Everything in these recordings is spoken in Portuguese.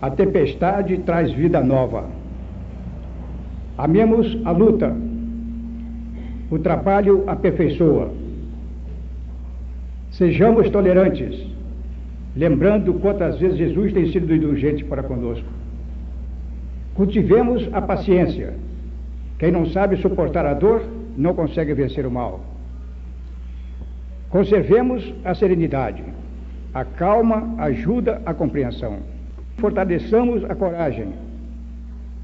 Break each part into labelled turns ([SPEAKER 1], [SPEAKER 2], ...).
[SPEAKER 1] A tempestade traz vida nova. Amemos a luta. O trabalho aperfeiçoa. Sejamos tolerantes, lembrando quantas vezes Jesus tem sido indulgente para conosco. Cultivemos a paciência. Quem não sabe suportar a dor, não consegue vencer o mal. Conservemos a serenidade. A calma ajuda a compreensão. Fortaleçamos a coragem.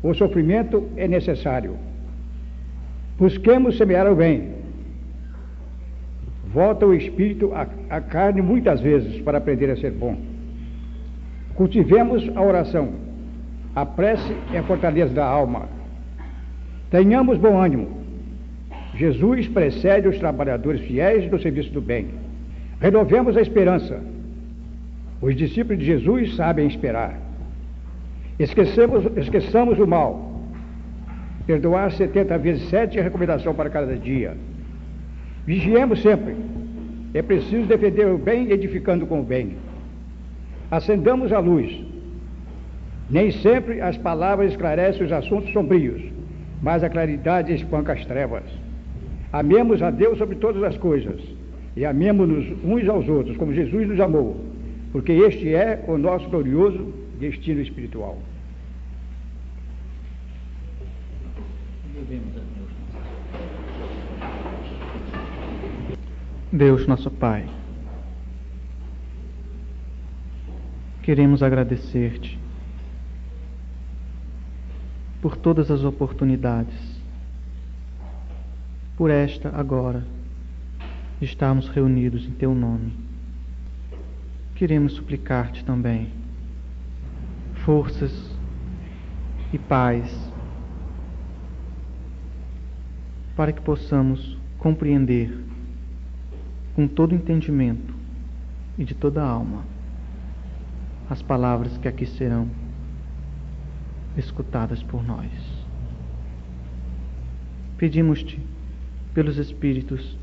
[SPEAKER 1] O sofrimento é necessário. Busquemos semear o bem. Volta o espírito à carne muitas vezes para aprender a ser bom. Cultivemos a oração. A prece é a fortaleza da alma. Tenhamos bom ânimo. Jesus precede os trabalhadores fiéis no serviço do bem. Renovemos a esperança. Os discípulos de Jesus sabem esperar. Esquecemos, esqueçamos o mal. Perdoar 70 vezes 7 é recomendação para cada dia. Vigiemos sempre. É preciso defender o bem, edificando com o bem. Acendamos a luz. Nem sempre as palavras esclarecem os assuntos sombrios, mas a claridade espanca as trevas. Amemos a Deus sobre todas as coisas e amemos-nos uns aos outros, como Jesus nos amou, porque este é o nosso glorioso destino espiritual.
[SPEAKER 2] Deus, nosso Pai, queremos agradecer-te por todas as oportunidades por esta agora estarmos reunidos em Teu nome. Queremos suplicar-te também forças e paz para que possamos compreender com todo entendimento e de toda alma as palavras que aqui serão escutadas por nós. Pedimos-te pelos espíritos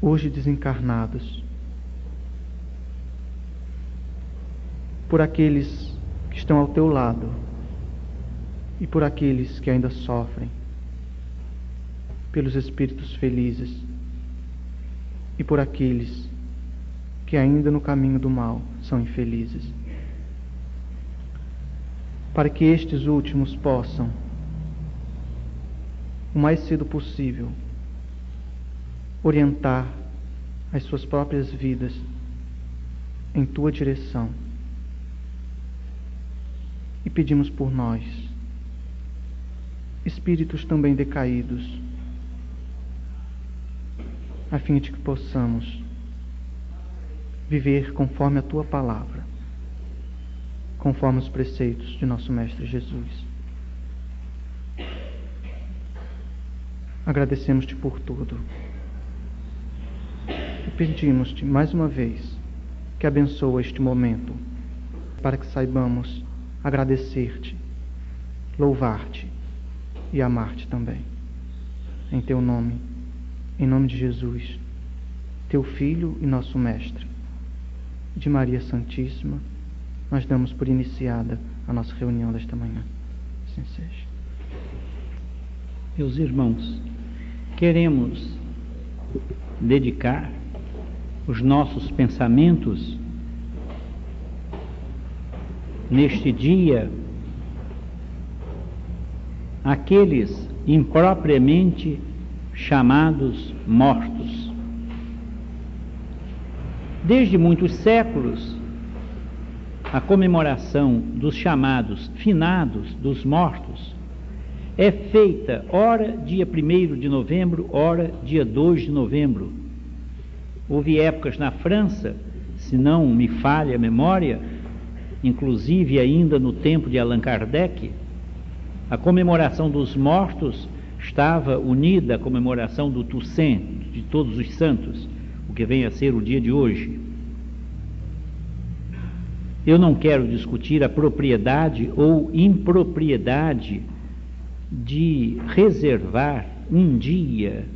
[SPEAKER 2] hoje desencarnados, por aqueles que estão ao teu lado e por aqueles que ainda sofrem, pelos espíritos felizes e por aqueles que ainda no caminho do mal são infelizes, para que estes últimos possam o mais cedo possível, orientar as suas próprias vidas em tua direção. E pedimos por nós, espíritos também decaídos, a fim de que possamos viver conforme a tua palavra, conforme os preceitos de nosso Mestre Jesus. Agradecemos-te por tudo. E pedimos-te mais uma vez que abençoe este momento, para que saibamos agradecer-te, louvar-te e amar-te também. Em teu nome, em nome de Jesus, teu Filho e nosso Mestre, de Maria Santíssima, nós damos por iniciada a nossa reunião desta manhã. Assim seja.
[SPEAKER 3] Meus irmãos, queremos dedicar os nossos pensamentos neste dia àqueles impropriamente chamados mortos. Desde muitos séculos, a comemoração dos chamados finados, dos mortos, é feita ora dia 1 de novembro, ora dia 2 de novembro. Houve épocas na França, se não me falha a memória, inclusive ainda no tempo de Allan Kardec, a comemoração dos mortos estava unida à comemoração do Toussaint, de todos os santos, o que vem a ser o dia de hoje. Eu não quero discutir a propriedade ou impropriedade de reservar um dia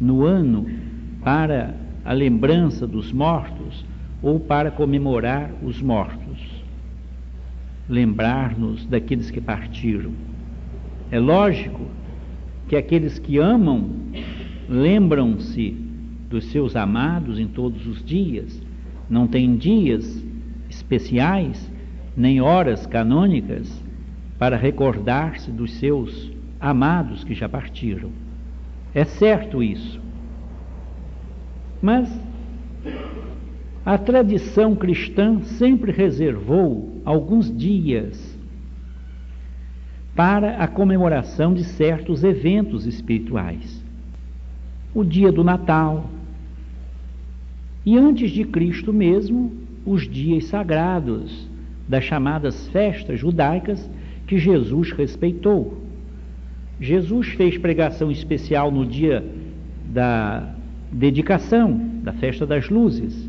[SPEAKER 3] no ano para a lembrança dos mortos ou para comemorar os mortos, lembrar-nos daqueles que partiram. É lógico que aqueles que amam lembram-se dos seus amados em todos os dias, não tem dias especiais, nem horas canônicas para recordar-se dos seus amados que já partiram. É certo isso. Mas a tradição cristã sempre reservou alguns dias para a comemoração de certos eventos espirituais. O dia do Natal, e antes de Cristo mesmo, os dias sagrados das chamadas festas judaicas que Jesus respeitou. Jesus fez pregação especial no dia da dedicação, da festa das luzes.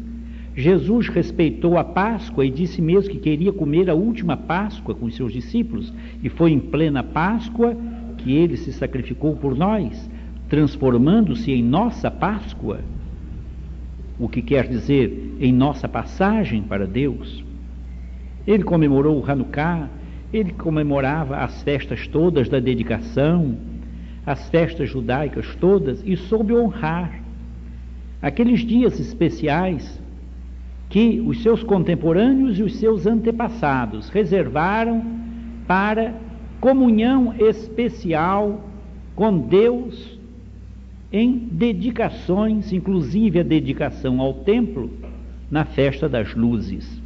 [SPEAKER 3] Jesus respeitou a Páscoa e disse mesmo que queria comer a última Páscoa com seus discípulos, e foi em plena Páscoa que ele se sacrificou por nós, transformando-se em nossa Páscoa, o que quer dizer em nossa passagem para Deus. Ele comemorou o Hanukkah, ele comemorava as festas todas da dedicação, as festas judaicas todas e soube honrar aqueles dias especiais que os seus contemporâneos e os seus antepassados reservaram para comunhão especial com Deus em dedicações, inclusive a dedicação ao templo na festa das luzes.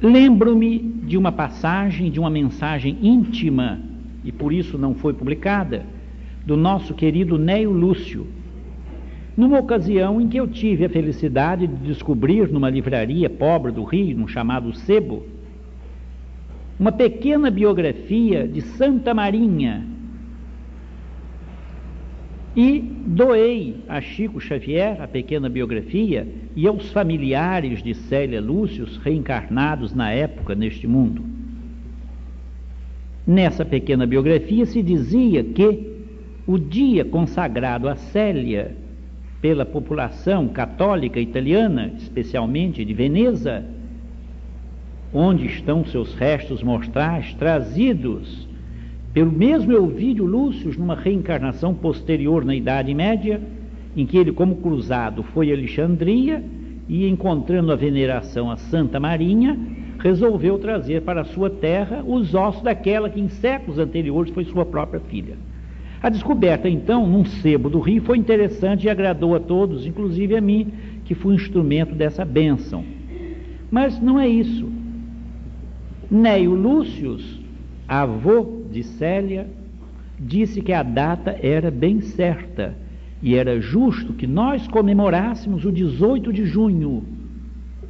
[SPEAKER 3] Lembro-me de uma passagem, de uma mensagem íntima, e por isso não foi publicada, do nosso querido Neio Lúcio, numa ocasião em que eu tive a felicidade de descobrir numa livraria pobre do Rio, no chamado Sebo, uma pequena biografia de Santa Marinha. E doei a Chico Xavier a pequena biografia e aos familiares de Célia Lúcius reencarnados na época neste mundo. Nessa pequena biografia se dizia que o dia consagrado a Célia pela população católica italiana, especialmente de Veneza, onde estão seus restos mortais trazidos pelo mesmo Elvídio Lúcio numa reencarnação posterior na Idade Média, em que ele, como cruzado, foi a Alexandria e, encontrando a veneração a Santa Marinha, resolveu trazer para sua terra os ossos daquela que em séculos anteriores foi sua própria filha. A descoberta, então, num sebo do rio, foi interessante e agradou a todos, inclusive a mim, que fui instrumento dessa bênção. Mas não é isso. Neio Lúcius, avô de Célia, disse que a data era bem certa e era justo que nós comemorássemos o 18 de junho.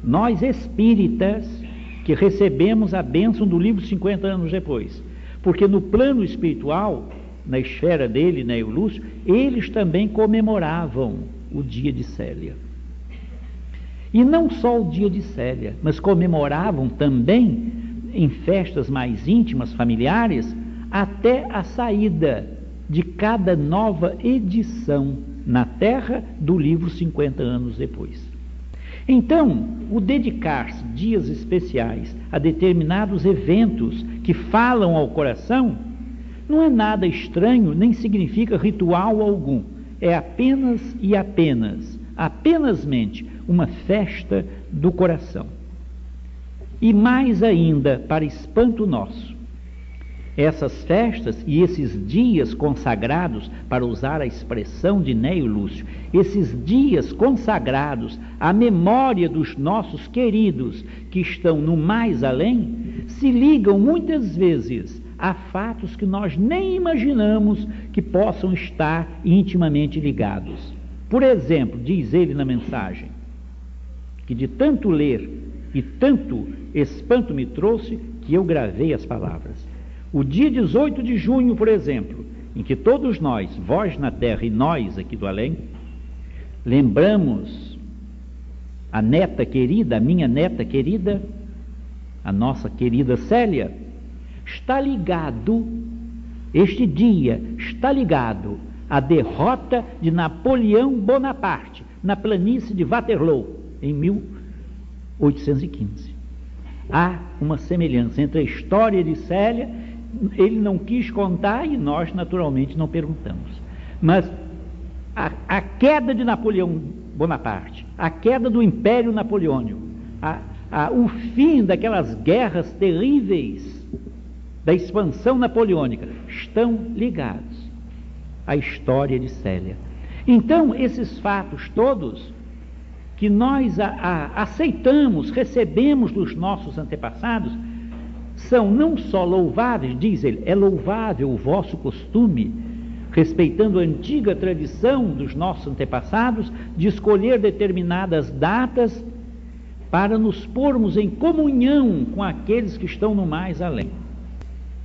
[SPEAKER 3] Nós espíritas que recebemos a bênção do livro 50 anos depois. Porque no plano espiritual, na esfera dele, né, o Lúcio, eles também comemoravam o dia de Célia. E não só o dia de Célia, mas comemoravam também, em festas mais íntimas, familiares, até a saída de cada nova edição na Terra do livro 50 anos depois. Então, o dedicar-se dias especiais a determinados eventos que falam ao coração não é nada estranho, nem significa ritual algum. É apenas e apenas, apenas mente, uma festa do coração. E mais ainda, para espanto nosso, essas festas e esses dias consagrados, para usar a expressão de Neio Lúcio, esses dias consagrados à memória dos nossos queridos que estão no mais além, se ligam muitas vezes a fatos que nós nem imaginamos que possam estar intimamente ligados. Por exemplo, diz ele na mensagem, que de tanto ler e tanto espanto me trouxe que eu gravei as palavras. O dia 18 de junho, por exemplo, em que todos nós, vós na terra e nós aqui do além, lembramos a neta querida, a minha neta querida, a nossa querida Célia, está ligado, este dia está ligado à derrota de Napoleão Bonaparte na planície de Waterloo em 1815. Há uma semelhança entre a história de Célia, ele não quis contar e nós, naturalmente, não perguntamos. Mas a, a queda de Napoleão Bonaparte, a queda do Império Napoleônico, a, a, o fim daquelas guerras terríveis da expansão napoleônica estão ligados à história de Célia. Então, esses fatos todos que nós a, a, aceitamos, recebemos dos nossos antepassados, são não só louváveis, diz ele, é louvável o vosso costume, respeitando a antiga tradição dos nossos antepassados, de escolher determinadas datas para nos pormos em comunhão com aqueles que estão no mais além.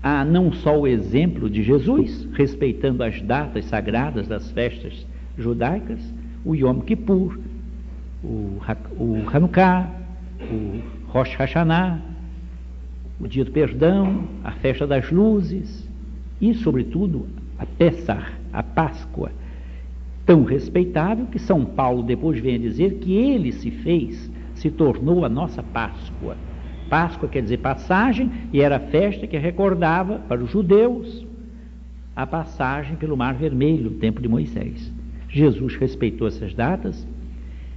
[SPEAKER 3] Há não só o exemplo de Jesus, respeitando as datas sagradas das festas judaicas, o Yom Kippur, o, o Hanukkah, o Rosh Hashanah, o Dia do Perdão, a Festa das Luzes e, sobretudo, a Pessah, a Páscoa, tão respeitável que São Paulo depois vem a dizer que ele se fez, se tornou a nossa Páscoa. Páscoa quer dizer passagem, e era a festa que recordava para os judeus a passagem pelo Mar Vermelho, no tempo de Moisés. Jesus respeitou essas datas.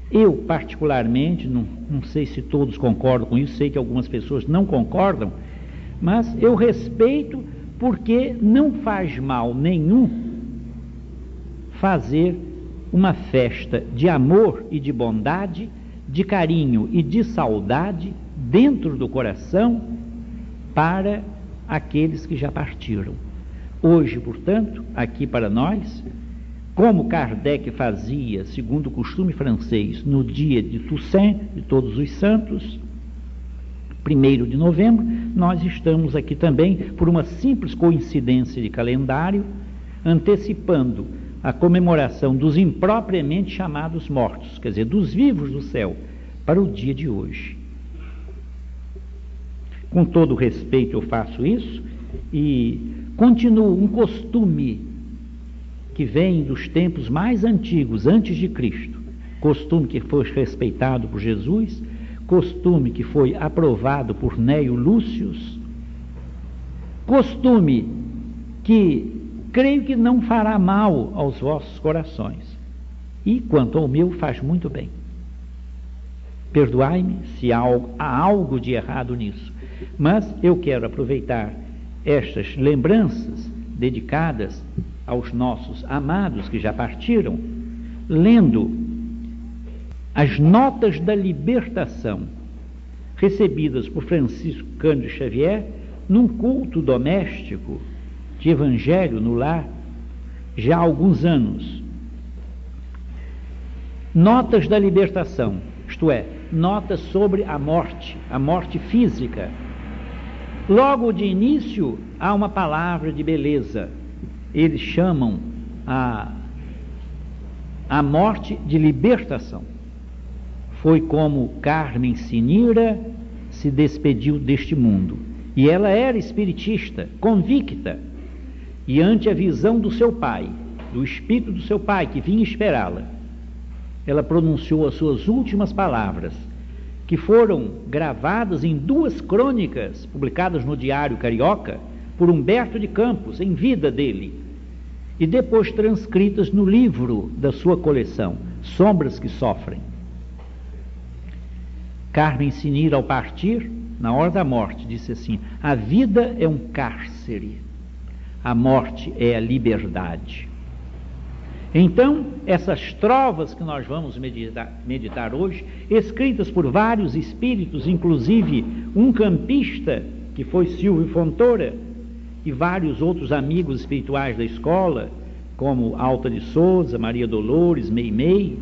[SPEAKER 3] Eu, particularmente, não, não sei se todos concordam com isso, sei que algumas pessoas não concordam, mas eu respeito porque não faz mal nenhum fazer uma festa de amor e de bondade, de carinho e de saudade dentro do coração para aqueles que já partiram. Hoje, portanto, aqui para nós, como Kardec fazia, segundo o costume francês, no dia de Toussaint, de Todos os Santos, 1 de novembro, nós estamos aqui também por uma simples coincidência de calendário, antecipando a comemoração dos impropriamente chamados mortos, quer dizer, dos vivos do céu, para o dia de hoje. Com todo respeito, eu faço isso e continuo um costume que vem dos tempos mais antigos, antes de Cristo, costume que foi respeitado por Jesus costume que foi aprovado por Neio Lúcius, costume que creio que não fará mal aos vossos corações, e quanto ao meu, faz muito bem. Perdoai-me se há algo de errado nisso, mas eu quero aproveitar estas lembranças dedicadas aos nossos amados que já partiram, lendo as notas da libertação recebidas por Francisco Cândido Xavier num culto doméstico de evangelho no lar já há alguns anos. Notas da libertação, isto é, notas sobre a morte, a morte física. Logo de início há uma palavra de beleza. Eles chamam a, a morte de libertação foi como Carmen Sinira se despediu deste mundo. E ela era espiritista, convicta, e ante a visão do seu pai, do espírito do seu pai que vinha esperá-la, ela pronunciou as suas últimas palavras, que foram gravadas em duas crônicas publicadas no Diário Carioca por Humberto de Campos, em vida dele, e depois transcritas no livro da sua coleção, Sombras que Sofrem. Carmen Sinira, ao partir, na hora da morte, disse assim: A vida é um cárcere, a morte é a liberdade. Então, essas trovas que nós vamos meditar, meditar hoje, escritas por vários espíritos, inclusive um campista, que foi Silvio Fontoura, e vários outros amigos espirituais da escola, como Alta de Souza, Maria Dolores, Meimei,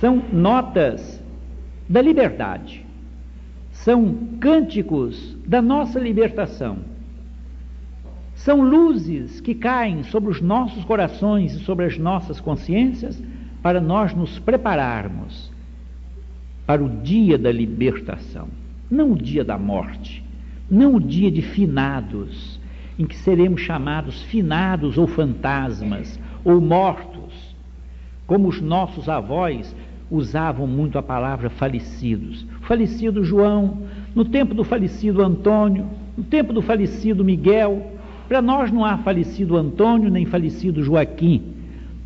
[SPEAKER 3] são notas da liberdade. São cânticos da nossa libertação. São luzes que caem sobre os nossos corações e sobre as nossas consciências para nós nos prepararmos para o dia da libertação, não o dia da morte, não o dia de finados, em que seremos chamados finados ou fantasmas ou mortos, como os nossos avós usavam muito a palavra falecidos. Falecido João, no tempo do falecido Antônio, no tempo do falecido Miguel. Para nós não há falecido Antônio nem falecido Joaquim.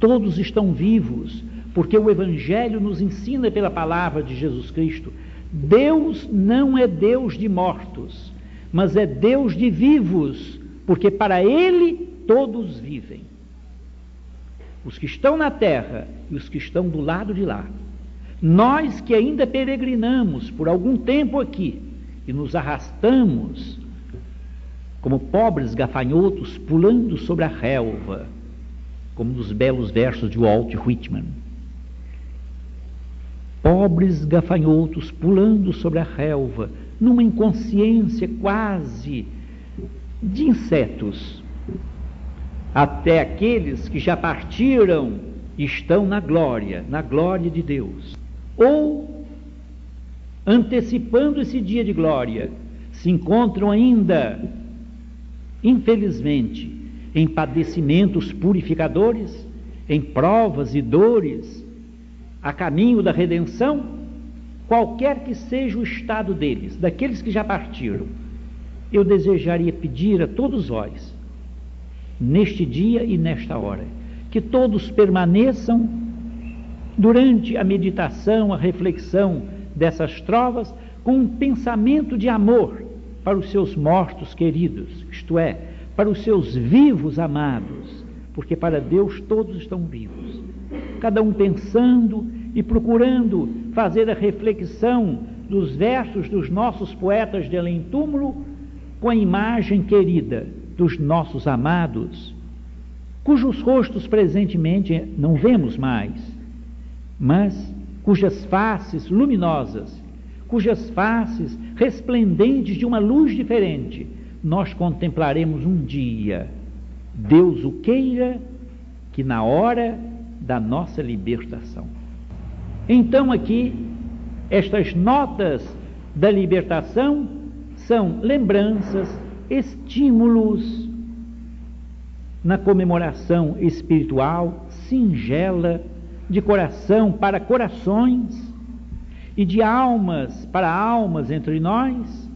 [SPEAKER 3] Todos estão vivos, porque o Evangelho nos ensina pela palavra de Jesus Cristo. Deus não é Deus de mortos, mas é Deus de vivos, porque para Ele todos vivem. Os que estão na terra e os que estão do lado de lá. Nós que ainda peregrinamos por algum tempo aqui e nos arrastamos como pobres gafanhotos pulando sobre a relva, como nos belos versos de Walt Whitman. Pobres gafanhotos pulando sobre a relva, numa inconsciência quase de insetos, até aqueles que já partiram estão na glória, na glória de Deus. Ou, antecipando esse dia de glória, se encontram ainda, infelizmente, em padecimentos purificadores, em provas e dores, a caminho da redenção, qualquer que seja o estado deles, daqueles que já partiram, eu desejaria pedir a todos vós, neste dia e nesta hora, que todos permaneçam durante a meditação, a reflexão dessas trovas, com um pensamento de amor para os seus mortos queridos, isto é, para os seus vivos amados, porque para Deus todos estão vivos. Cada um pensando e procurando fazer a reflexão dos versos dos nossos poetas de além-túmulo com a imagem querida dos nossos amados, cujos rostos presentemente não vemos mais, mas cujas faces luminosas, cujas faces resplendentes de uma luz diferente, nós contemplaremos um dia. Deus o queira que na hora da nossa libertação. Então, aqui, estas notas da libertação são lembranças, estímulos na comemoração espiritual singela de coração para corações e de almas para almas entre nós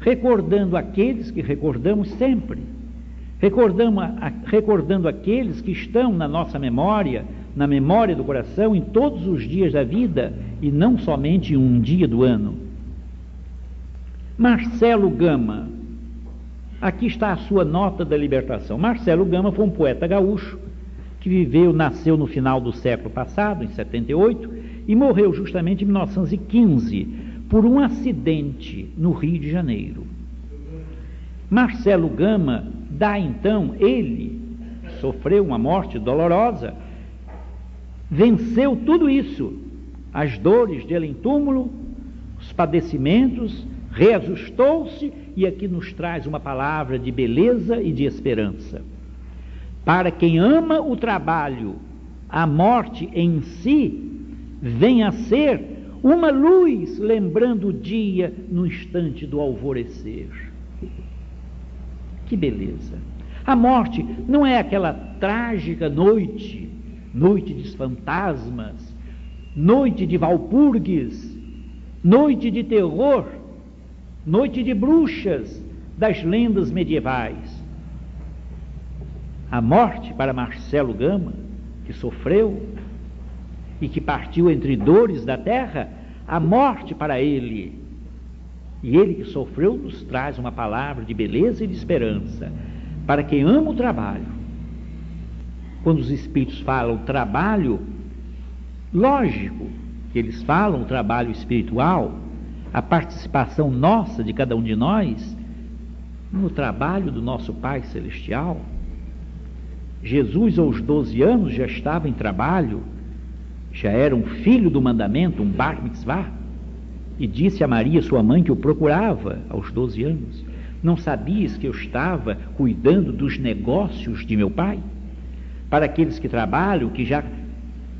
[SPEAKER 3] recordando aqueles que recordamos sempre, recordando, recordando aqueles que estão na nossa memória, na memória do coração, em todos os dias da vida e não somente em um dia do ano. Marcelo Gama, aqui está a sua nota da libertação. Marcelo Gama foi um poeta gaúcho que viveu, nasceu no final do século passado, em 78, e morreu justamente em 1915 por um acidente no Rio de Janeiro. Marcelo Gama dá então, ele sofreu uma morte dolorosa, venceu tudo isso, as dores dele em túmulo, os padecimentos, reajustou-se e aqui nos traz uma palavra de beleza e de esperança. Para quem ama o trabalho, a morte em si vem a ser uma luz lembrando o dia no instante do alvorecer. Que beleza! A morte não é aquela trágica noite, noite de fantasmas, noite de Valpurgues, noite de terror, noite de bruxas das lendas medievais. A morte para Marcelo Gama, que sofreu e que partiu entre dores da terra, a morte para ele. E ele que sofreu nos traz uma palavra de beleza e de esperança para quem ama o trabalho. Quando os espíritos falam trabalho, lógico que eles falam trabalho espiritual, a participação nossa de cada um de nós no trabalho do nosso Pai Celestial. Jesus, aos 12 anos, já estava em trabalho já era um filho do mandamento, um bar mitzvah, e disse a Maria, sua mãe, que o procurava aos 12 anos. Não sabias que eu estava cuidando dos negócios de meu pai? Para aqueles que trabalham, que já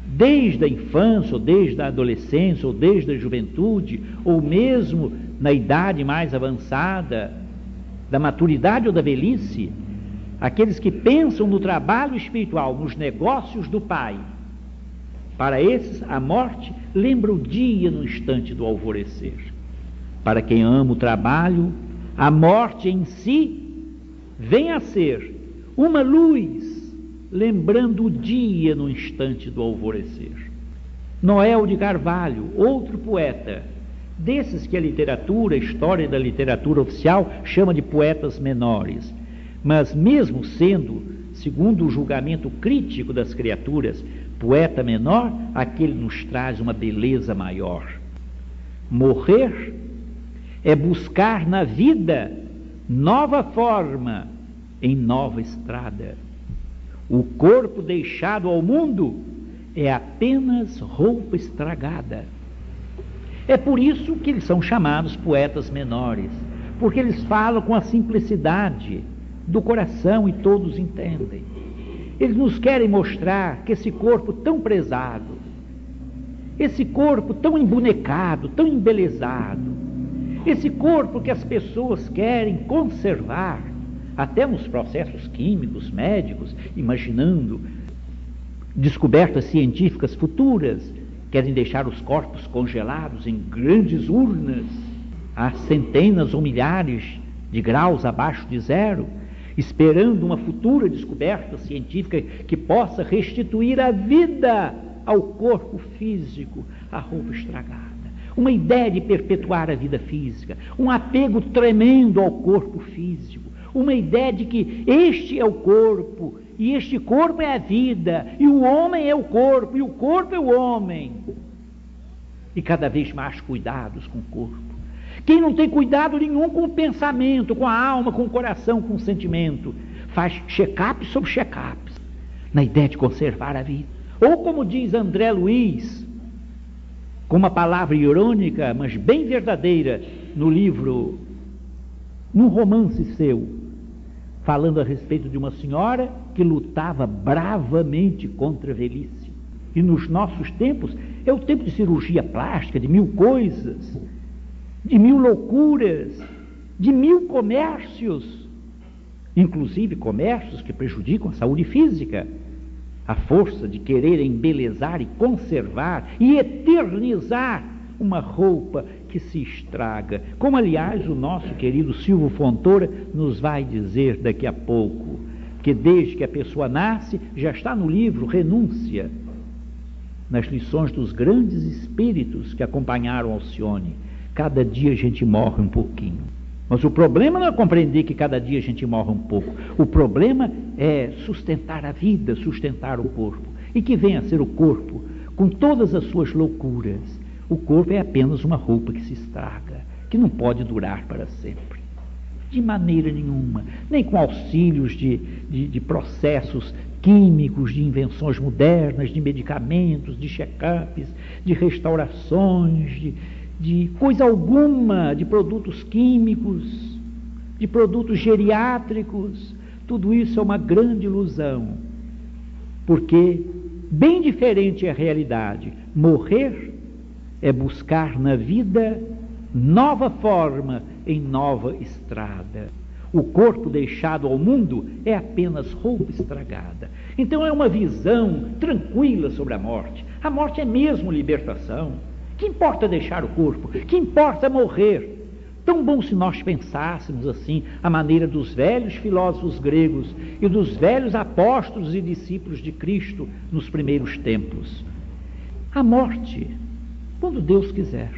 [SPEAKER 3] desde a infância, ou desde a adolescência, ou desde a juventude, ou mesmo na idade mais avançada, da maturidade ou da velhice, aqueles que pensam no trabalho espiritual, nos negócios do Pai, Para esses, a morte lembra o dia no instante do alvorecer. Para quem ama o trabalho, a morte em si vem a ser uma luz, lembrando o dia no instante do alvorecer. Noel de Carvalho, outro poeta, desses que a literatura, a história da literatura oficial chama de poetas menores, mas mesmo sendo, segundo o julgamento crítico das criaturas, poeta menor, aquele nos traz uma beleza maior. Morrer é buscar na vida nova forma em nova estrada. O corpo deixado ao mundo é apenas roupa estragada. É por isso que eles são chamados poetas menores, porque eles falam com a simplicidade do coração e todos entendem. Eles nos querem mostrar que esse corpo tão prezado, esse corpo tão embonecado, tão embelezado, esse corpo que as pessoas querem conservar, até nos processos químicos, médicos, imaginando descobertas científicas futuras, querem deixar os corpos congelados em grandes urnas, a centenas ou milhares de graus abaixo de zero, esperando uma futura descoberta científica que possa restituir a vida ao corpo físico, à roupa estragada. Uma ideia de perpetuar a vida física, um apego tremendo ao corpo físico, uma ideia de que este é o corpo, e este corpo é a vida, e o homem é o corpo, e o corpo é o homem. E cada vez mais cuidados com o corpo. Quem não tem cuidado nenhum com o pensamento, com a alma, com o coração, com o sentimento, faz check-up sobre check-up, na ideia de conservar a vida. Ou como diz André Luiz, com uma palavra irônica, mas bem verdadeira, no livro, num romance seu, falando a respeito de uma senhora que lutava bravamente contra a velhice. E nos nossos tempos é o tempo de cirurgia plástica, de mil coisas, de mil loucuras, de mil comércios, inclusive comércios que prejudicam a saúde física, a força de querer embelezar e conservar e eternizar uma roupa que se estraga, como aliás o nosso querido Silvio Fontoura nos vai dizer daqui a pouco, que desde que a pessoa nasce, já está no livro Renúncia, nas lições dos grandes espíritos que acompanharam Alcione Cada dia a gente morre um pouquinho. Mas o problema não é compreender que cada dia a gente morre um pouco. O problema é sustentar a vida, sustentar o corpo. E que venha a ser o corpo, com todas as suas loucuras. O corpo é apenas uma roupa que se estraga, que não pode durar para sempre. De maneira nenhuma. Nem com auxílios de, de, de processos químicos, de invenções modernas, de medicamentos, de check-ups, de restaurações, de, de coisa alguma, de produtos químicos, de produtos geriátricos, tudo isso é uma grande ilusão. Porque bem diferente é a realidade. Morrer é buscar na vida nova forma em nova estrada. O corpo deixado ao mundo é apenas roupa estragada. Então é uma visão tranquila sobre a morte. A morte é mesmo libertação. Que importa deixar o corpo? Que importa morrer? Tão bom se nós pensássemos assim, a maneira dos velhos filósofos gregos e dos velhos apóstolos e discípulos de Cristo nos primeiros tempos. A morte, quando Deus quiser.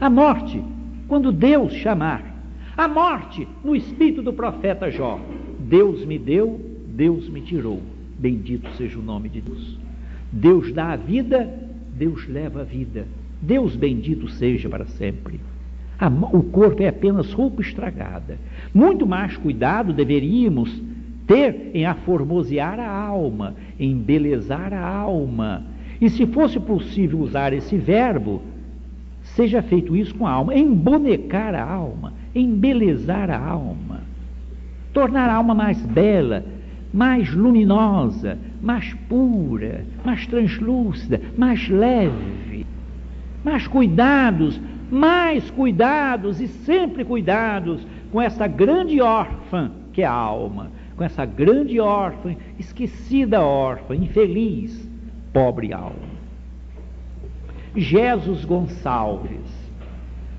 [SPEAKER 3] A morte, quando Deus chamar. A morte, no espírito do profeta Jó. Deus me deu, Deus me tirou. Bendito seja o nome de Deus. Deus dá a vida, Deus leva a vida. Deus bendito seja para sempre. o corpo é apenas roupa estragada. Muito mais cuidado deveríamos ter em aformosear a alma, em embelezar a alma. E se fosse possível usar esse verbo, seja feito isso com a alma, embonecar a alma, embelezar a alma, tornar a alma mais bela, mais luminosa, mais pura, mais translúcida, mais leve. Mas cuidados, mais cuidados e sempre cuidados com essa grande órfã que é a alma, com essa grande órfã, esquecida órfã, infeliz, pobre alma. Jesus Gonçalves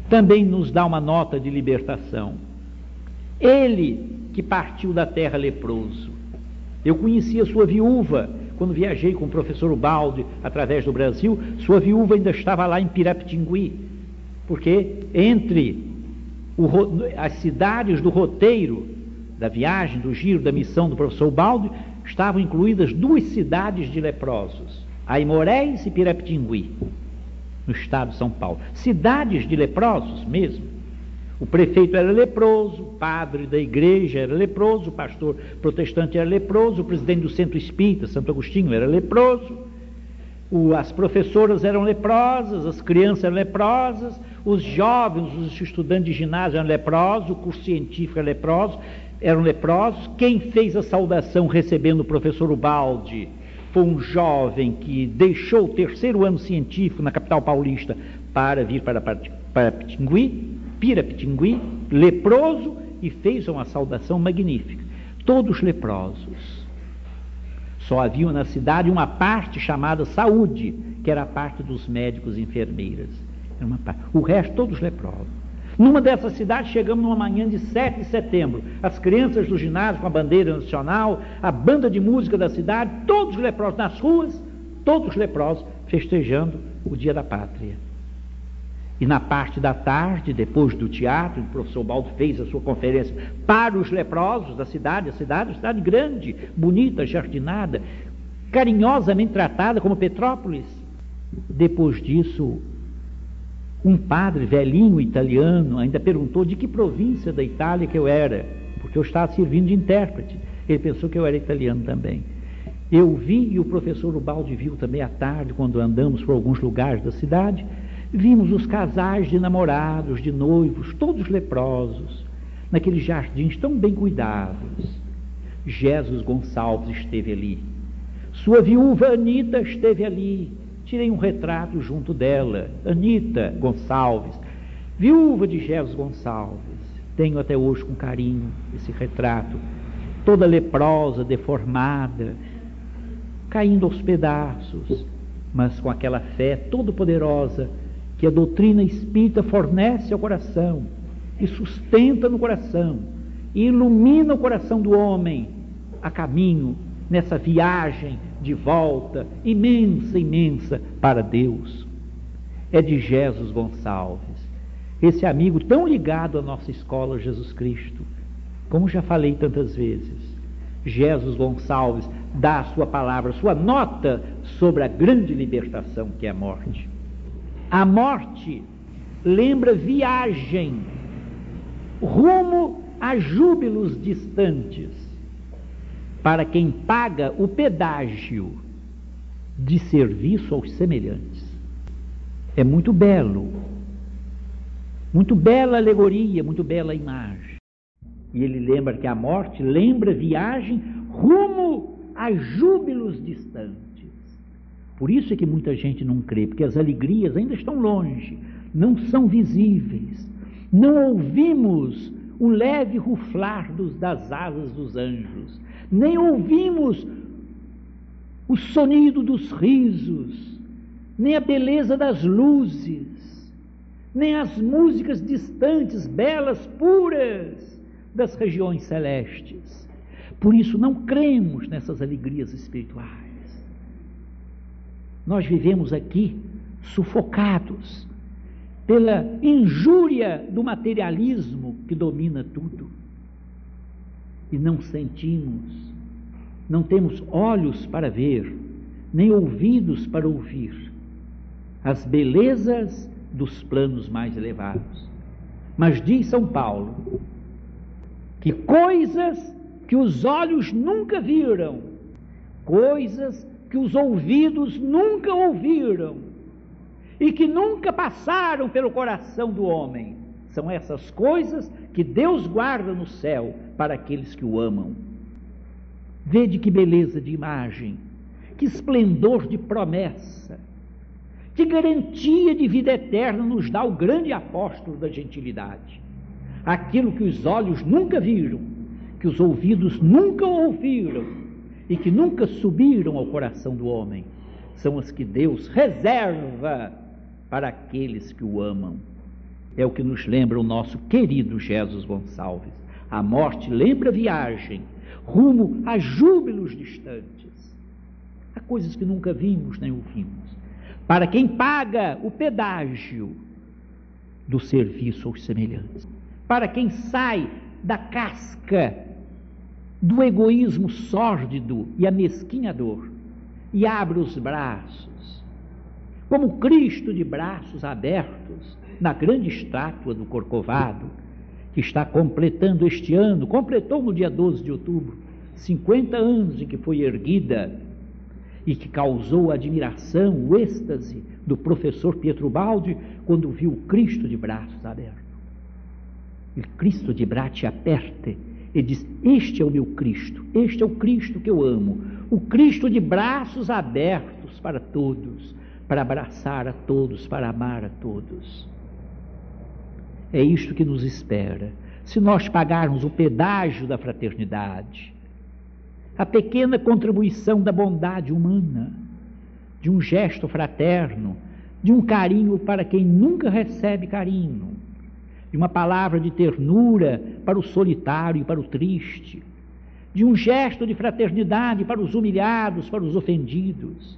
[SPEAKER 3] também nos dá uma nota de libertação. Ele que partiu da terra leproso. Eu conhecia sua viúva quando viajei com o professor Ubaldi através do Brasil. Sua viúva ainda estava lá em Pirapitingui, porque entre o, as cidades do roteiro da viagem, do giro, da missão do professor Ubaldi, estavam incluídas duas cidades de leprosos, Aimorés e Pirapitingui no estado de São Paulo. Cidades de leprosos mesmo. O prefeito era leproso, o padre da igreja era leproso, o pastor protestante era leproso, o presidente do centro espírita, Santo Agostinho, era leproso, o, as professoras eram leprosas, as crianças eram leprosas, os jovens, os estudantes de ginásio eram leprosos, o curso científico era leproso, eram leprosos. Quem fez a saudação recebendo o professor Ubaldi? Foi um jovem que deixou o terceiro ano científico na capital paulista para vir para, para Pitingui, Pirapitingui, leproso, e fez uma saudação magnífica. Todos leprosos. Só havia na cidade uma parte chamada saúde, que era a parte dos médicos e enfermeiras. O resto, todos leprosos. Numa dessas cidades, chegamos numa manhã de 7 de setembro. As crianças do ginásio com a bandeira nacional, a banda de música da cidade, todos leprosos nas ruas, todos leprosos, festejando o Dia da Pátria. E na parte da tarde, depois do teatro, o professor Baldo fez a sua conferência para os leprosos da cidade, a cidade, cidade grande, bonita, jardinada, carinhosamente tratada como Petrópolis. Depois disso, um padre velhinho italiano ainda perguntou de que província da Itália que eu era, porque eu estava servindo de intérprete. Ele pensou que eu era italiano também. Eu vi e o professor Ubaldi viu também à tarde, quando andamos por alguns lugares da cidade, vimos os casais de namorados, de noivos, todos leprosos, naqueles jardins tão bem cuidados. Jesus Gonçalves esteve ali. Sua viúva Anita esteve ali tirei um retrato junto dela, Anita Gonçalves, viúva de Jesus Gonçalves. Tenho até hoje com carinho esse retrato, toda leprosa, deformada, caindo aos pedaços, mas com aquela fé todo-poderosa que a doutrina espírita fornece ao coração e sustenta no coração e ilumina o coração do homem a caminho nessa viagem de volta imensa, imensa para Deus. É de Jesus Gonçalves, esse amigo tão ligado à nossa escola Jesus Cristo. Como já falei tantas vezes, Jesus Gonçalves dá a sua palavra, sua nota sobre a grande libertação que é a morte. A morte lembra viagem rumo a júbilos distantes para quem paga o pedágio de serviço aos semelhantes. É muito belo, muito bela alegoria, muito bela imagem. E ele lembra que a morte lembra viagem rumo a júbilos distantes. Por isso é que muita gente não crê, porque as alegrias ainda estão longe, não são visíveis. Não ouvimos o leve ruflar dos, das asas dos anjos, nem ouvimos o sonido dos risos, nem a beleza das luzes, nem as músicas distantes, belas, puras das regiões celestes. Por isso não cremos nessas alegrias espirituais. Nós vivemos aqui sufocados pela injúria do materialismo que domina tudo e não sentimos, não temos olhos para ver, nem ouvidos para ouvir as belezas dos planos mais elevados. Mas diz São Paulo que coisas que os olhos nunca viram, coisas que os ouvidos nunca ouviram e que nunca passaram pelo coração do homem, são essas coisas que Deus guarda no céu para aqueles que o amam. Vede que beleza de imagem, que esplendor de promessa, que garantia de vida eterna nos dá o grande apóstolo da gentilidade. Aquilo que os olhos nunca viram, que os ouvidos nunca ouviram e que nunca subiram ao coração do homem, são as que Deus reserva para aqueles que o amam. É o que nos lembra o nosso querido Jesus Gonçalves. A morte lembra a viagem, rumo a júbilos distantes. Há coisas que nunca vimos nem ouvimos. Para quem paga o pedágio do serviço aos semelhantes. Para quem sai da casca do egoísmo sórdido e amesquinhador e abre os braços, como Cristo de braços abertos na grande estátua do Corcovado, que está completando este ano, completou no dia 12 de outubro, 50 anos em que foi erguida e que causou a admiração, o êxtase do professor Pietro Baldi quando viu Cristo de braços abertos. E Cristo de braços aperta e diz: Este é o meu Cristo, este é o Cristo que eu amo, o Cristo de braços abertos para todos, para abraçar a todos, para amar a todos. É isto que nos espera. Se nós pagarmos o pedágio da fraternidade, a pequena contribuição da bondade humana, de um gesto fraterno, de um carinho para quem nunca recebe carinho, de uma palavra de ternura para o solitário e para o triste, de um gesto de fraternidade para os humilhados, para os ofendidos,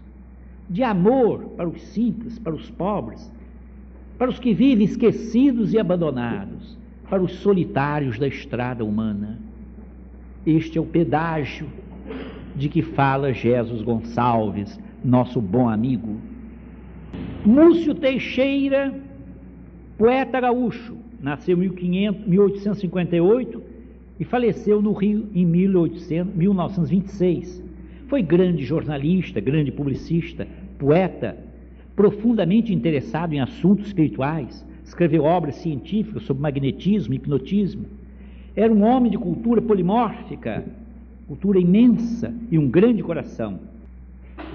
[SPEAKER 3] de amor para os simples, para os pobres, para os que vivem esquecidos e abandonados, para os solitários da estrada humana. Este é o pedágio de que fala Jesus Gonçalves, nosso bom amigo. Múcio Teixeira, poeta gaúcho, nasceu em 1858 e faleceu no Rio em 1800, 1926. Foi grande jornalista, grande publicista, poeta, profundamente interessado em assuntos espirituais, escreveu obras científicas sobre magnetismo e hipnotismo. Era um homem de cultura polimórfica, cultura imensa e um grande coração.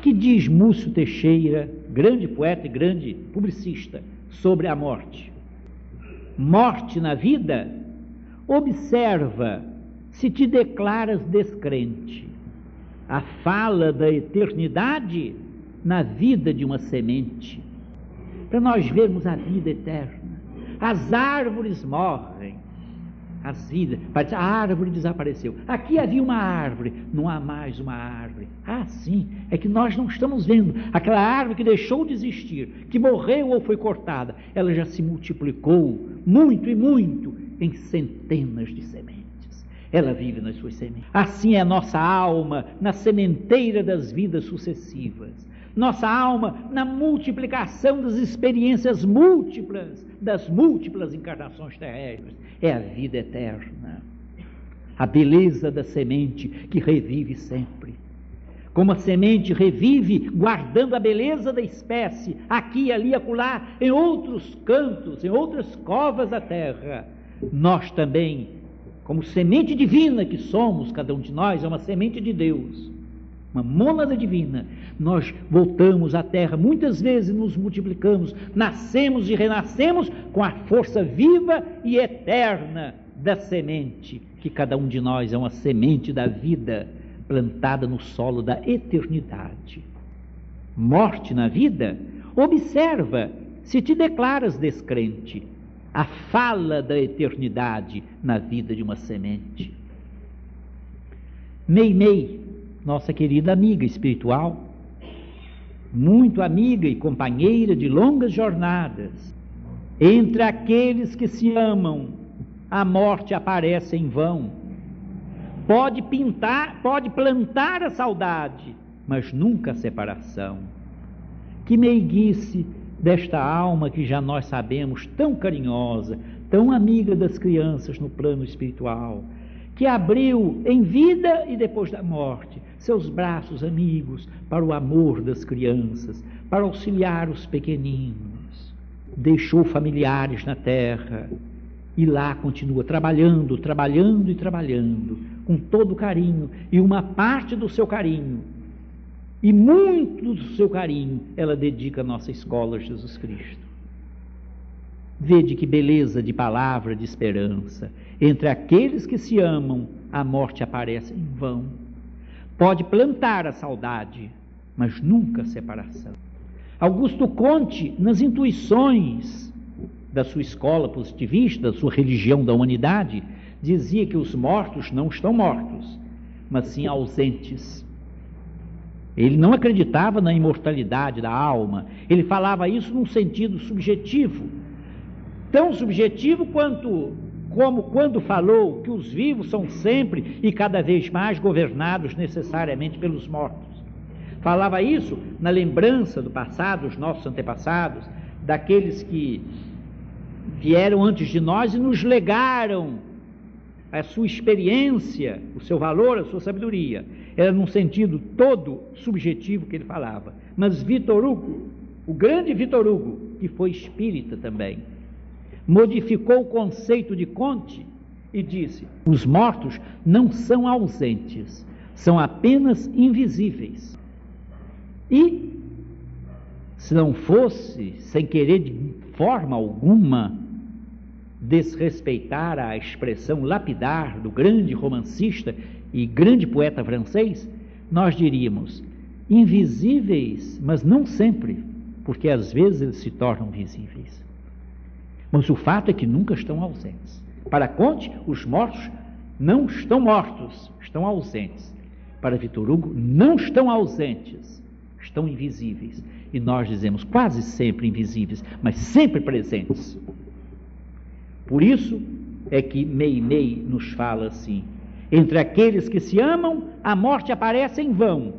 [SPEAKER 3] Que diz Múcio Teixeira, grande poeta e grande publicista, sobre a morte? Morte na vida? Observa se te declaras descrente. A fala da eternidade na vida de uma semente. Para nós vermos a vida eterna. As árvores morrem, as vidas. A árvore desapareceu. Aqui havia uma árvore, não há mais uma árvore. Ah, sim, é que nós não estamos vendo. Aquela árvore que deixou de existir, que morreu ou foi cortada, ela já se multiplicou muito e muito em centenas de sementes. Ela vive nas suas sementes. Assim é a nossa alma na sementeira das vidas sucessivas nossa alma na multiplicação das experiências múltiplas, das múltiplas encarnações terrestres. É a vida eterna. A beleza da semente que revive sempre. Como a semente revive guardando a beleza da espécie, aqui, ali, acolá, em outros cantos, em outras covas da terra, nós também, como semente divina que somos, cada um de nós é uma semente de Deus uma mônada divina, nós voltamos à terra, muitas vezes nos multiplicamos, nascemos e renascemos com a força viva e eterna da semente, que cada um de nós é uma semente da vida plantada no solo da eternidade. Morte na vida? Observa se te declaras descrente. A fala da eternidade na vida de uma semente. Meimei, nossa querida amiga espiritual, muito amiga e companheira de longas jornadas. Entre aqueles que se amam, a morte aparece em vão. Pode pintar, pode plantar a saudade, mas nunca a separação. Que meiguice desta alma que já nós sabemos tão carinhosa, tão amiga das crianças no plano espiritual, que abriu em vida e depois da morte seus braços amigos para o amor das crianças, para auxiliar os pequeninos. Deixou familiares na terra e lá continua trabalhando, trabalhando e trabalhando, com todo carinho, e uma parte do seu carinho, e muito do seu carinho, ela dedica à nossa escola Jesus Cristo. Vede que beleza de palavra de esperança. Entre aqueles que se amam, a morte aparece em vão. Pode plantar a saudade, mas nunca a separação. Augusto Conte, nas intuições da sua escola positivista, da sua religião da humanidade, dizia que os mortos não estão mortos, mas sim ausentes. Ele não acreditava na imortalidade da alma, ele falava isso num sentido subjetivo, tão subjetivo quanto como quando falou que os vivos são sempre e cada vez mais governados necessariamente pelos mortos. Falava isso na lembrança do passado, os nossos antepassados, daqueles que vieram antes de nós e nos legaram a sua experiência, o seu valor, a sua sabedoria. Era num sentido todo subjetivo que ele falava. Mas Vitor Hugo, o grande Vitor Hugo, que foi espírita também, modificou o conceito de Conte e disse: os mortos não são ausentes, são apenas invisíveis. E, se não fosse, sem querer de forma alguma, desrespeitar a expressão lapidar do grande romancista e grande poeta francês, nós diríamos invisíveis, mas não sempre, porque às vezes eles se tornam visíveis. Mas o fato é que nunca estão ausentes. Para Conte, os mortos não estão mortos, estão ausentes. Para Vitor Hugo, não estão ausentes, estão invisíveis. E nós dizemos quase sempre invisíveis, mas sempre presentes. Por isso é que Meinei nos fala assim: entre aqueles que se amam, a morte aparece em vão.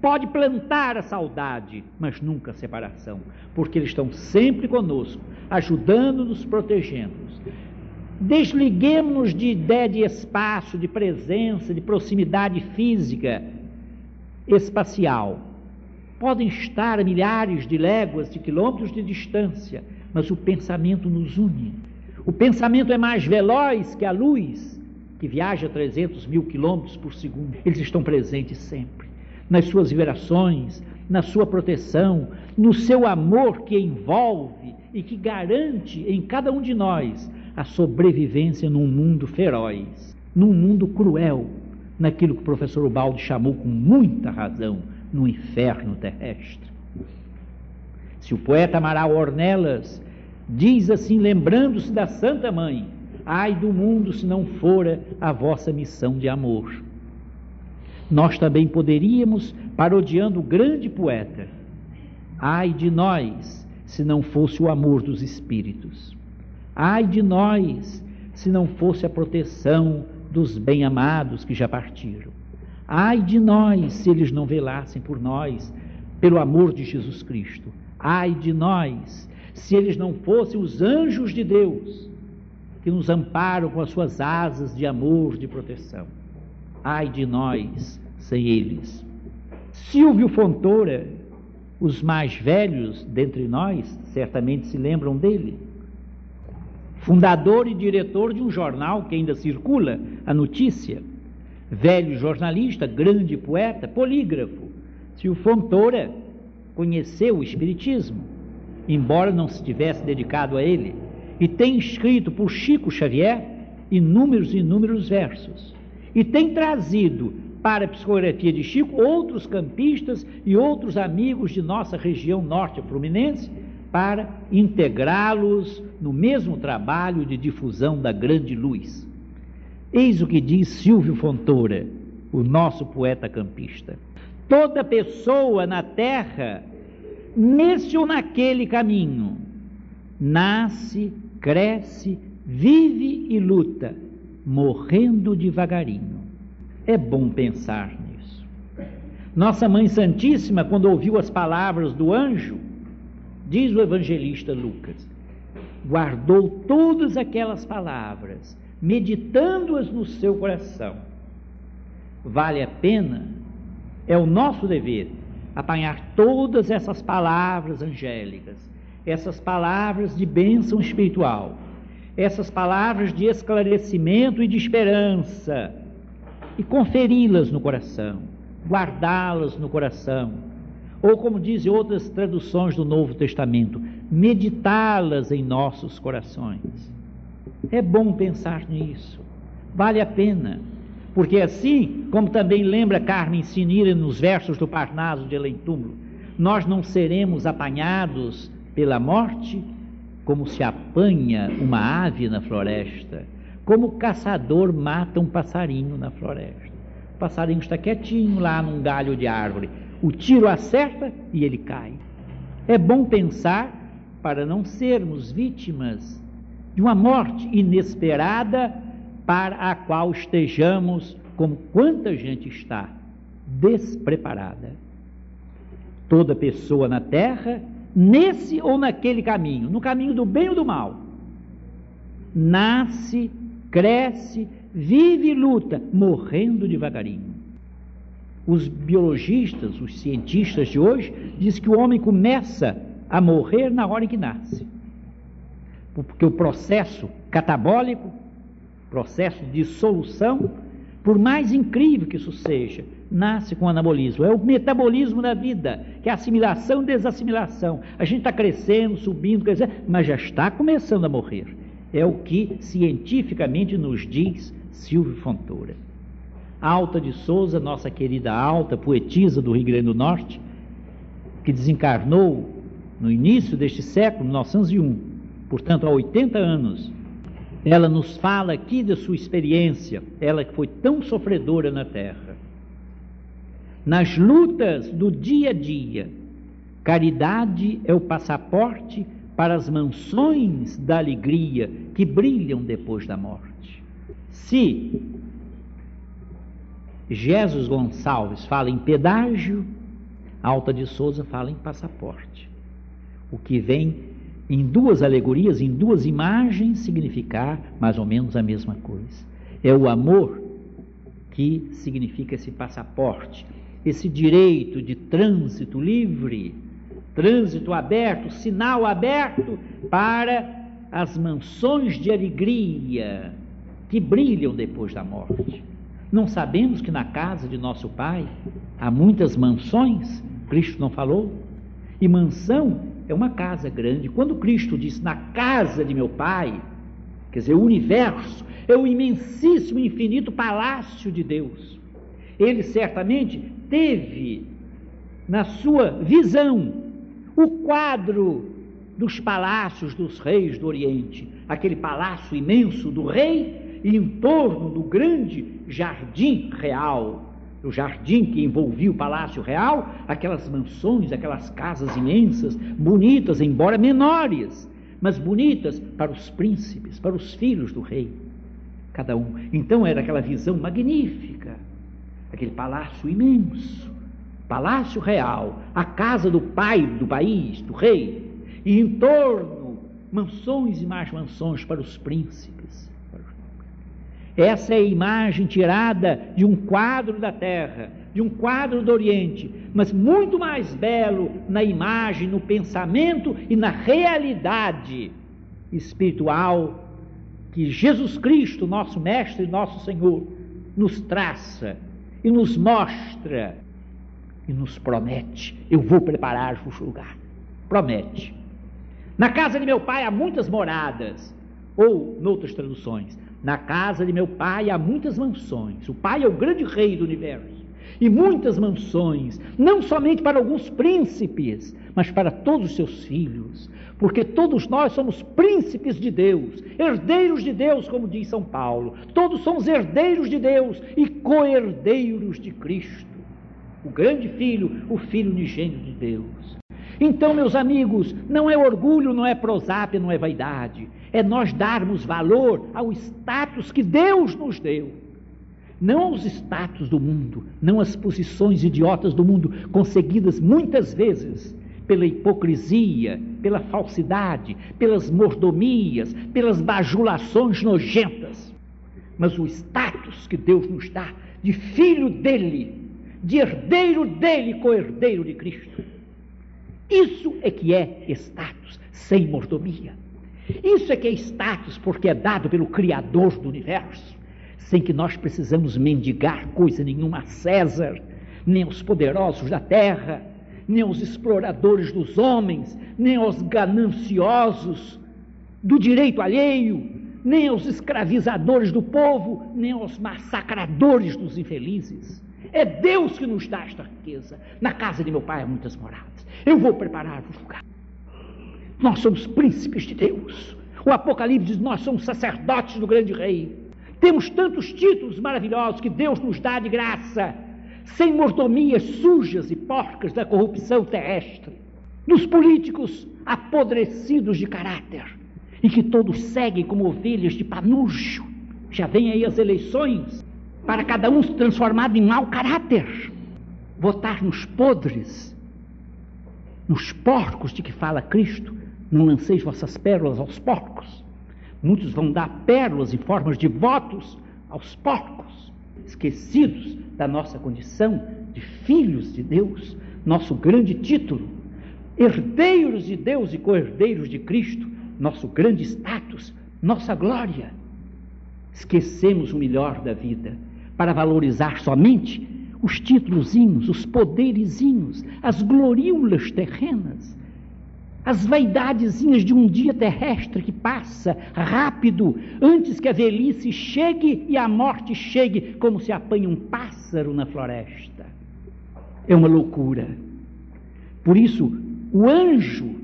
[SPEAKER 3] Pode plantar a saudade, mas nunca a separação, porque eles estão sempre conosco, ajudando-nos, protegendo-nos. Desliguemos-nos de ideia de espaço, de presença, de proximidade física, espacial. Podem estar a milhares de léguas, de quilômetros de distância, mas o pensamento nos une. O pensamento é mais veloz que a luz, que viaja 300 mil quilômetros por segundo. Eles estão presentes sempre, nas suas vibrações, na sua proteção, no seu amor que envolve e que garante em cada um de nós a sobrevivência num mundo feroz, num mundo cruel, naquilo que o professor Ubaldi chamou com muita razão, no inferno terrestre. Se o poeta Amaral Ornelas Diz assim, lembrando-se da Santa Mãe: Ai do mundo se não fora a vossa missão de amor. Nós também poderíamos, parodiando o grande poeta, ai de nós se não fosse o amor dos espíritos. Ai de nós se não fosse a proteção dos bem-amados que já partiram. Ai de nós se eles não velassem por nós, pelo amor de Jesus Cristo. Ai de nós se eles não fossem os anjos de Deus que nos amparam com as suas asas de amor, de proteção. Ai de nós sem eles. Silvio Fontoura, os mais velhos dentre nós certamente se lembram dele. Fundador e diretor de um jornal que ainda circula, a notícia. Velho jornalista, grande poeta, polígrafo. Silvio Fontoura conheceu o Espiritismo embora não se tivesse dedicado a ele, e tem escrito por Chico Xavier inúmeros e inúmeros versos, e tem trazido para a psicografia de Chico outros campistas e outros amigos de nossa região norte fluminense para integrá-los no mesmo trabalho de difusão da grande luz. Eis o que diz Silvio Fontoura, o nosso poeta campista. Toda pessoa na terra nesse ou naquele caminho. Nasce, cresce, vive e luta, morrendo devagarinho. É bom pensar nisso. Nossa Mãe Santíssima, quando ouviu as palavras do anjo, diz o evangelista Lucas, guardou todas aquelas palavras, meditando-as no seu coração. Vale a pena, é o nosso dever apanhar todas essas palavras angélicas, essas palavras de bênção espiritual, essas palavras de esclarecimento e de esperança, e conferi-las no coração, guardá-las no coração, ou como dizem outras traduções do Novo Testamento, meditá-las em nossos corações. É bom pensar nisso, vale a pena. Porque assim, como também lembra Carmen Sinira nos versos do Parnaso de Eleitúmulo, nós não seremos apanhados pela morte como se apanha uma ave na floresta, como o caçador mata um passarinho na floresta. O passarinho está quietinho lá num galho de árvore. O tiro acerta e ele cai. É bom pensar para não sermos vítimas de uma morte inesperada para a qual estejamos, como quanta gente está, despreparada. Toda pessoa na terra, nesse ou naquele caminho, no caminho do bem ou do mal, nasce, cresce, vive e luta, morrendo devagarinho. Os biologistas, os cientistas de hoje, dizem que o homem começa a morrer na hora em que nasce. Porque o processo catabólico, processo de solução, por mais incrível que isso seja, nasce com anabolismo. É o metabolismo da vida, que é assimilação e desassimilação. A gente está crescendo, subindo, crescendo, mas já está começando a morrer. É o que cientificamente nos diz Silvio Fontoura. Alta de Souza, nossa querida alta poetisa do Rio Grande do Norte, que desencarnou no início deste século, 1901, portanto há 80 anos, ela nos fala aqui da sua experiência, ela que foi tão sofredora na terra. Nas lutas do dia a dia, caridade é o passaporte para as mansões da alegria que brilham depois da morte. Se Jesus Gonçalves fala em pedágio, Alta de Souza fala em passaporte. O que vem em duas alegorias, em duas imagens, significar mais ou menos a mesma coisa. É o amor que significa esse passaporte, esse direito de trânsito livre, trânsito aberto, sinal aberto para as mansões de alegria que brilham depois da morte. Não sabemos que na casa de nosso Pai há muitas mansões? Cristo não falou? E mansão é uma casa grande. Quando Cristo disse na casa de meu Pai, quer dizer, o universo é o imensíssimo, infinito palácio de Deus. Ele certamente teve na sua visão o quadro dos palácios dos reis do Oriente, aquele palácio imenso do rei e em torno do grande jardim real, o jardim que envolvia o palácio real, aquelas mansões, aquelas casas imensas, bonitas, embora menores, mas bonitas para os príncipes, para os filhos do rei, cada um. Então era aquela visão magnífica, aquele palácio imenso, palácio real, a casa do pai do país, do rei, e em torno mansões e mais mansões para os príncipes essa é a imagem tirada de um quadro da terra, de um quadro do Oriente, mas muito mais belo na imagem, no pensamento e na realidade espiritual que Jesus Cristo, nosso Mestre e nosso Senhor, nos traça e nos mostra e nos promete: eu vou preparar-vos lugar. Promete. Na casa de meu pai há muitas moradas, ou, noutras traduções, na casa de meu pai há muitas mansões. O pai é o grande rei do universo. E muitas mansões, não somente para alguns príncipes, mas para todos os seus filhos. Porque todos nós somos príncipes de Deus, herdeiros de Deus, como diz São Paulo. Todos somos herdeiros de Deus e co-herdeiros de Cristo. O grande filho, o filho unigênito de Deus. Então, meus amigos, não é orgulho, não é prosápia, não é vaidade é nós darmos valor ao status que Deus nos deu. Não aos status do mundo, não às posições idiotas do mundo, conseguidas muitas vezes pela hipocrisia, pela falsidade, pelas mordomias, pelas bajulações nojentas. Mas o status que Deus nos dá de filho dele, de herdeiro dele, co-herdeiro de Cristo. Isso é que é status sem mordomia. Isso é que é status, porque é dado pelo Criador do universo, sem que nós precisamos mendigar coisa nenhuma a César, nem aos poderosos da terra, nem aos exploradores dos homens, nem aos gananciosos do direito alheio, nem aos escravizadores do povo, nem aos massacradores dos infelizes. É Deus que nos dá esta riqueza. Na casa de meu pai há muitas moradas. Eu vou preparar o lugar. Nós somos príncipes de Deus. O Apocalipse diz: nós somos sacerdotes do grande rei. Temos tantos títulos maravilhosos que Deus nos dá de graça, sem mordomias sujas e porcas da corrupção terrestre, dos políticos apodrecidos de caráter e que todos seguem como ovelhas de panurjo. Já vem aí as eleições para cada um se transformado em mau caráter, votar nos podres, nos porcos de que fala Cristo. Não lanceis vossas pérolas aos porcos. Muitos vão dar pérolas em formas de votos aos porcos, esquecidos da nossa condição de filhos de Deus, nosso grande título, herdeiros de Deus e co-herdeiros de Cristo, nosso grande status, nossa glória. Esquecemos o melhor da vida para valorizar somente os títulozinhos, os poderizinhos, as gloriulas terrenas, as vaidadezinhas de um dia terrestre que passa rápido, antes que a velhice chegue e a morte chegue, como se apanha um pássaro na floresta. É uma loucura. Por isso, o anjo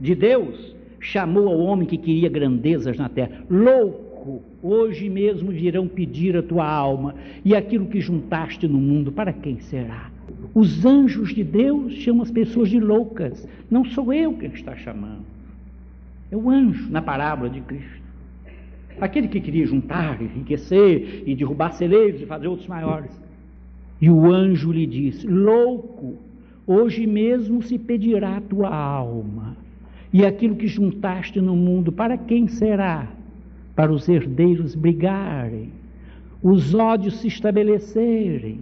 [SPEAKER 3] de Deus chamou ao homem que queria grandezas na terra, louco, hoje mesmo virão pedir a tua alma, e aquilo que juntaste no mundo, para quem será? Os anjos de Deus chamam as pessoas de loucas. Não sou eu quem está chamando. É o anjo na parábola de Cristo. Aquele que queria juntar, enriquecer e derrubar celeiros e fazer outros maiores. E o anjo lhe disse: Louco, hoje mesmo se pedirá a tua alma. E aquilo que juntaste no mundo, para quem será? Para os herdeiros brigarem, os ódios se estabelecerem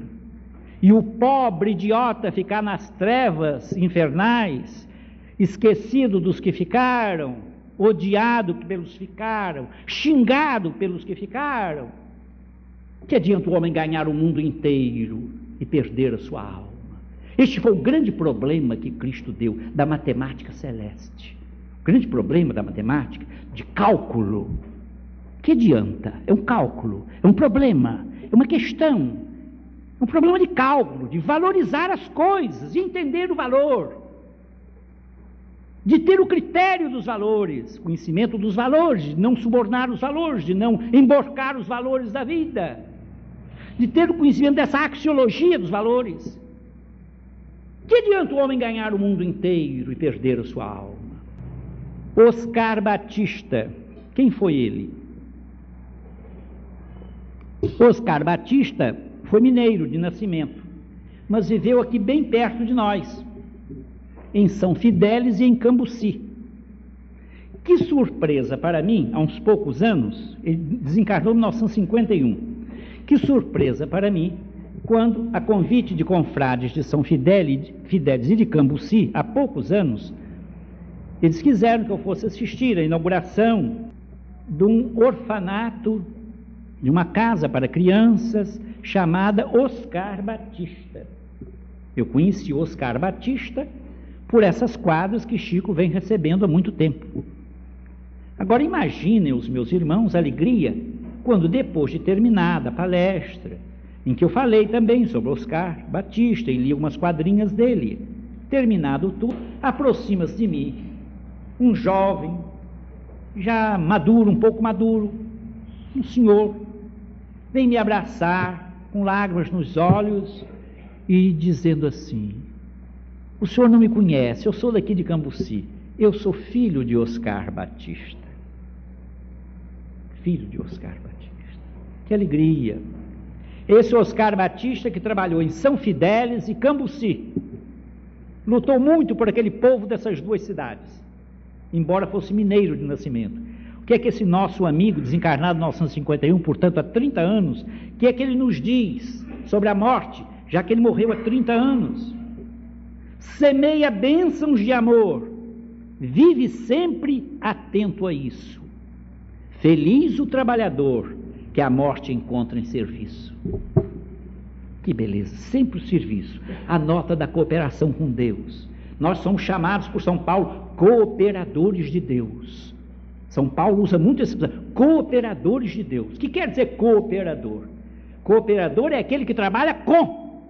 [SPEAKER 3] e o pobre idiota ficar nas trevas infernais, esquecido dos que ficaram, odiado pelos que ficaram, xingado pelos que ficaram. Que adianta o homem ganhar o mundo inteiro e perder a sua alma? Este foi o grande problema que Cristo deu da matemática celeste. O grande problema da matemática, de cálculo. Que adianta? É um cálculo, é um problema, é uma questão um problema de cálculo, de valorizar as coisas, de entender o valor, de ter o critério dos valores, conhecimento dos valores, de não subornar os valores, de não emborcar os valores da vida, de ter o conhecimento dessa axiologia dos valores. Que adianta o homem ganhar o mundo inteiro e perder a sua alma? Oscar Batista, quem foi ele? Oscar Batista foi mineiro de nascimento, mas viveu aqui bem perto de nós, em São Fidélis e em Cambuci. Que surpresa para mim, há uns poucos anos, ele desencarnou em 1951. Que surpresa para mim, quando, a convite de confrades de São Fidélis, e de Cambuci, há poucos anos, eles quiseram que eu fosse assistir à inauguração de um orfanato, de uma casa para crianças chamada Oscar Batista. Eu conheci Oscar Batista por essas quadras que Chico vem recebendo há muito tempo. Agora imaginem os meus irmãos a alegria quando depois de terminada a palestra, em que eu falei também sobre Oscar Batista e li umas quadrinhas dele, terminado tudo, aproxima-se de mim um jovem, já maduro, um pouco maduro, um senhor, vem me abraçar, com lágrimas nos olhos e dizendo assim: O senhor não me conhece, eu sou daqui de Cambuci, eu sou filho de Oscar Batista. Filho de Oscar Batista. Que alegria! Esse Oscar Batista que trabalhou em São Fidélis e Cambuci. Lutou muito por aquele povo dessas duas cidades, embora fosse mineiro de nascimento que é que esse nosso amigo, desencarnado em 1951, portanto há 30 anos, que é que ele nos diz sobre a morte, já que ele morreu há 30 anos? Semeia bênçãos de amor, vive sempre atento a isso. Feliz o trabalhador que a morte encontra em serviço. Que beleza, sempre o serviço, a nota da cooperação com Deus. Nós somos chamados por São Paulo cooperadores de Deus. São Paulo usa muito esse cooperadores de Deus. O que quer dizer cooperador? Cooperador é aquele que trabalha com.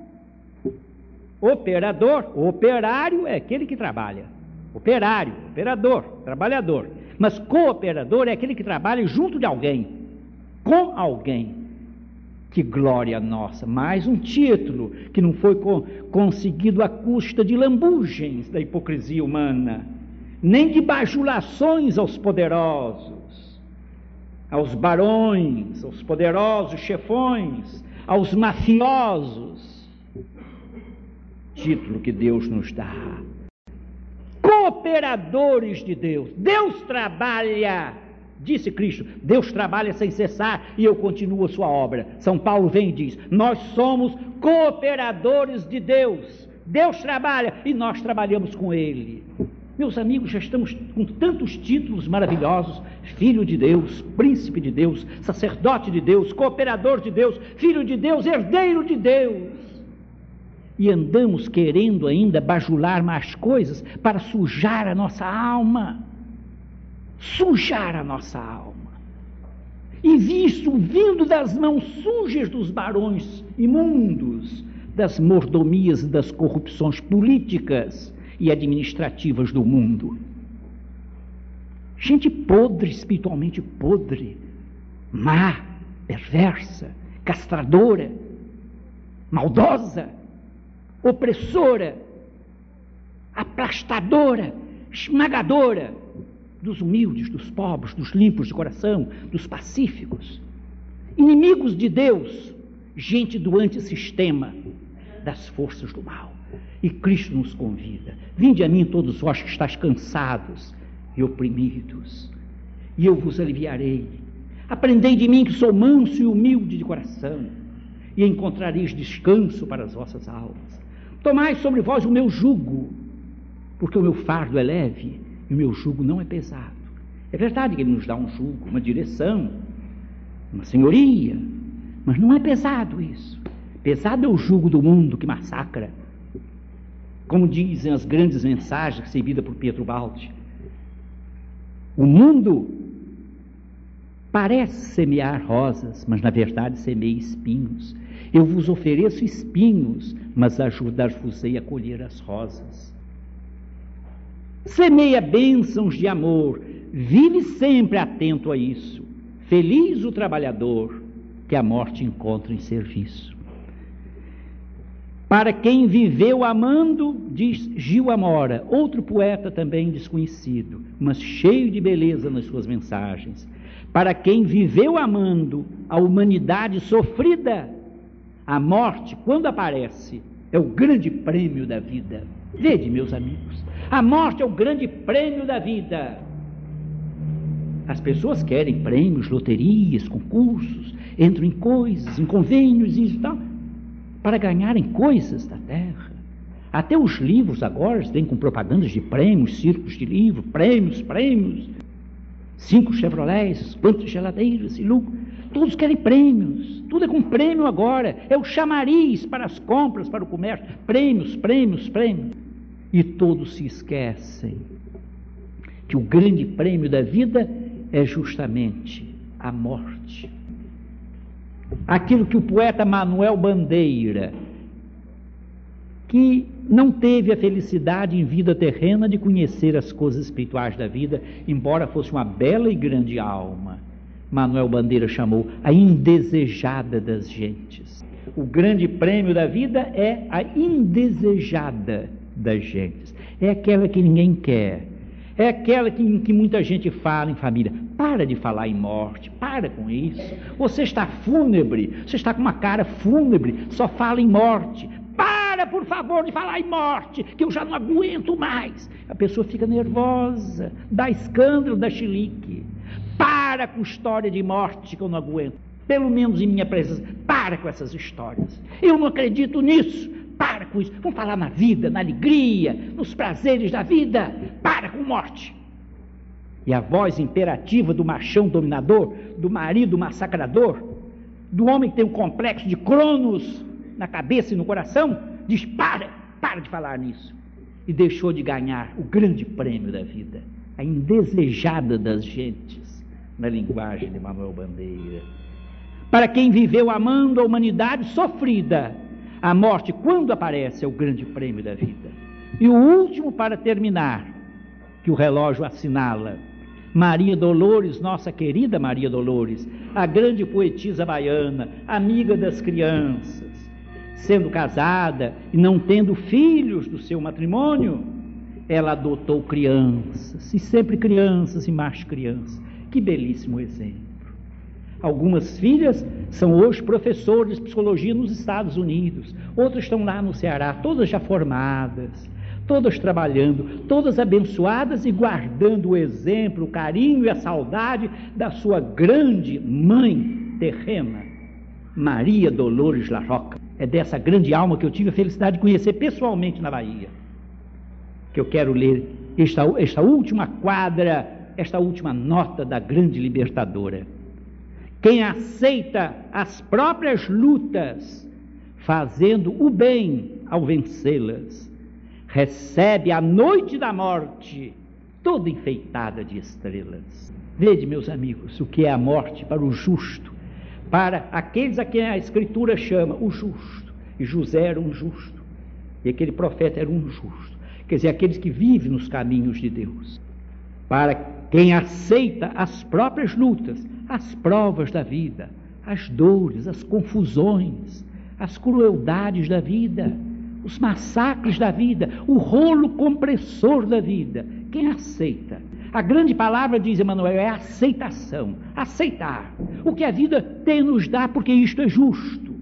[SPEAKER 3] Operador, operário é aquele que trabalha. Operário, operador, trabalhador. Mas cooperador é aquele que trabalha junto de alguém, com alguém. Que glória nossa! Mais um título que não foi conseguido à custa de lambugens da hipocrisia humana, nem de bajulações aos poderosos, aos barões, aos poderosos chefões, aos mafiosos. Título que Deus nos dá. Cooperadores de Deus. Deus trabalha Disse Cristo: Deus trabalha sem cessar e eu continuo a sua obra. São Paulo vem e diz: Nós somos cooperadores de Deus. Deus trabalha e nós trabalhamos com Ele. Meus amigos, já estamos com tantos títulos maravilhosos: Filho de Deus, Príncipe de Deus, Sacerdote de Deus, Cooperador de Deus, Filho de Deus, Herdeiro de Deus. E andamos querendo ainda bajular mais coisas para sujar a nossa alma sujar a nossa alma. E visto vindo das mãos sujas dos barões imundos, das mordomias e das corrupções políticas e administrativas do mundo. Gente podre, espiritualmente podre, má, perversa, castradora, maldosa, opressora, aplastadora, esmagadora, dos humildes, dos pobres, dos limpos de coração, dos pacíficos. Inimigos de Deus, gente do antissistema, das forças do mal. E Cristo nos convida: Vinde a mim todos vós que estáis cansados e oprimidos, e eu vos aliviarei. Aprendei de mim que sou manso e humilde de coração, e encontrareis descanso para as vossas almas. Tomai sobre vós o meu jugo, porque o meu fardo é leve e o meu jugo não é pesado. É verdade que ele nos dá um jugo, uma direção, uma senhoria, mas não é pesado isso. Pesado é o jugo do mundo que massacra. Como dizem as grandes mensagens recebidas por Pedro Baldi. O mundo parece semear rosas, mas na verdade semeia espinhos. Eu vos ofereço espinhos, mas ajudar-vos-ei a colher as rosas. Semeia bênçãos de amor, vive sempre atento a isso. Feliz o trabalhador que a morte encontra em serviço. Para quem viveu amando, diz Gil Amora, outro poeta também desconhecido, mas cheio de beleza nas suas mensagens. Para quem viveu amando a humanidade sofrida, a morte, quando aparece, é o grande prêmio da vida. Vede, meus amigos, a morte é o grande prêmio da vida. As pessoas querem prêmios, loterias, concursos, entram em coisas, em convênios e tal, para ganharem coisas da terra. Até os livros agora vêm com propagandas de prêmios, círculos de livro, prêmios, prêmios. Cinco Chevrolets, quantas geladeiras e lucro. Todos querem prêmios. Tudo é com prêmio agora. É o chamariz para as compras, para o comércio. Prêmios, prêmios, prêmios. E todos se esquecem que o grande prêmio da vida é justamente a morte. Aquilo que o poeta Manuel Bandeira, que não teve a felicidade em vida terrena de conhecer as coisas espirituais da vida, embora fosse uma bela e grande alma, Manuel Bandeira chamou a indesejada das gentes. O grande prêmio da vida é a indesejada das gentes. É aquela que ninguém quer. É aquela que, que muita gente fala em família. Para de falar em morte, para com isso. Você está fúnebre, você está com uma cara fúnebre, só fala em morte. Para, por favor, de falar em morte, que eu já não aguento mais. A pessoa fica nervosa, dá escândalo, dá chilique. Para com história de morte que eu não aguento. Pelo menos em minha presença, para com essas histórias. Eu não acredito nisso. Para com isso. Vamos falar na vida, na alegria, nos prazeres da vida. Para com morte. E a voz imperativa do machão dominador, do marido massacrador, do homem que tem um complexo de Cronos na cabeça e no coração, diz: para, para de falar nisso. E deixou de ganhar o grande prêmio da vida, a indesejada das gentes, na linguagem de Manuel Bandeira. Para quem viveu amando a humanidade sofrida, A morte, quando aparece, é o grande prêmio da vida. E o último, para terminar, que o relógio assinala, Maria Dolores, nossa querida Maria Dolores, a grande poetisa baiana, amiga das crianças, sendo casada e não tendo filhos do seu matrimônio, ela adotou crianças, e sempre crianças e mais crianças. Que belíssimo exemplo. Algumas filhas são hoje professores de psicologia nos Estados Unidos, outras estão lá no Ceará, todas já formadas, todas trabalhando, todas abençoadas e guardando o exemplo, o carinho e a saudade da sua grande mãe terrena, Maria Dolores La Roca. É dessa grande alma que eu tive a felicidade de conhecer pessoalmente na Bahia, que eu quero ler esta, esta última quadra, esta última nota da grande libertadora. Quem aceita as próprias lutas, fazendo o bem ao vencê-las, recebe a noite da morte toda enfeitada de estrelas. Vede, meus amigos, o que é a morte para o justo, para aqueles a quem a Escritura chama o justo. E José era um justo, e aquele profeta era um justo. Quer dizer, aqueles que vivem nos caminhos de Deus. Para quem aceita as próprias lutas, as provas da vida, as dores, as confusões, as crueldades da vida, os massacres da vida, o rolo compressor da vida. Quem aceita? A grande palavra, diz Emmanuel, é aceitação. Aceitar o que a vida tem nos dá, porque isto é justo.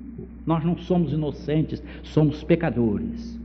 [SPEAKER 3] Nós não somos inocentes, somos pecadores.